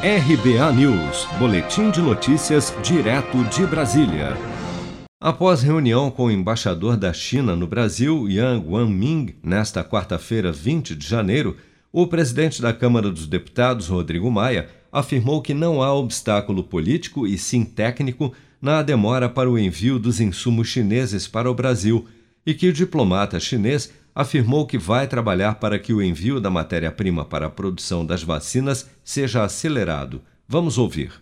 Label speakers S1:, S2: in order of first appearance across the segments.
S1: RBA News, Boletim de Notícias, direto de Brasília. Após reunião com o embaixador da China no Brasil, Yang Wanming, nesta quarta-feira, 20 de janeiro, o presidente da Câmara dos Deputados, Rodrigo Maia, afirmou que não há obstáculo político e sim técnico na demora para o envio dos insumos chineses para o Brasil e que o diplomata chinês afirmou que vai trabalhar para que o envio da matéria-prima para a produção das vacinas seja acelerado. Vamos ouvir.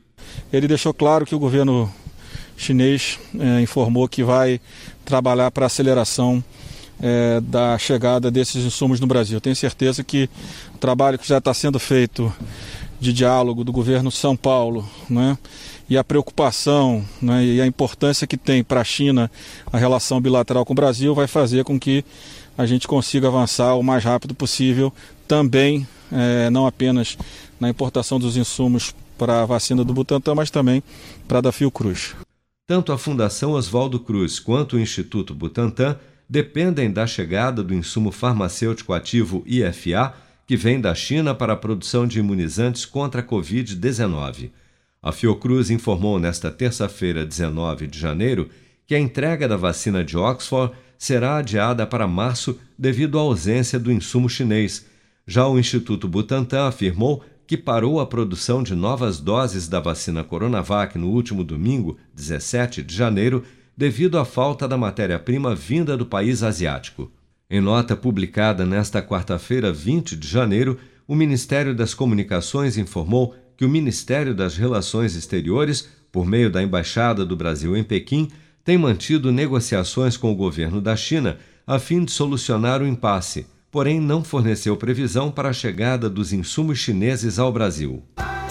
S2: Ele deixou claro que o governo chinês é, informou que vai trabalhar para aceleração é, da chegada desses insumos no Brasil. Tenho certeza que o trabalho que já está sendo feito de diálogo do governo São Paulo, né, e a preocupação né, e a importância que tem para a China a relação bilateral com o Brasil vai fazer com que a gente consiga avançar o mais rápido possível, também é, não apenas na importação dos insumos para a vacina do Butantan, mas também para a da Fiocruz.
S1: Tanto a Fundação Oswaldo Cruz quanto o Instituto Butantan dependem da chegada do insumo farmacêutico ativo IFA, que vem da China para a produção de imunizantes contra a Covid-19. A Fiocruz informou nesta terça-feira, 19 de janeiro, que a entrega da vacina de Oxford será adiada para março devido à ausência do insumo chinês. Já o Instituto Butantan afirmou que parou a produção de novas doses da vacina Coronavac no último domingo, 17 de janeiro, devido à falta da matéria-prima vinda do país asiático. Em nota publicada nesta quarta-feira, 20 de janeiro, o Ministério das Comunicações informou que o Ministério das Relações Exteriores, por meio da Embaixada do Brasil em Pequim, tem mantido negociações com o governo da China a fim de solucionar o impasse, porém não forneceu previsão para a chegada dos insumos chineses ao Brasil.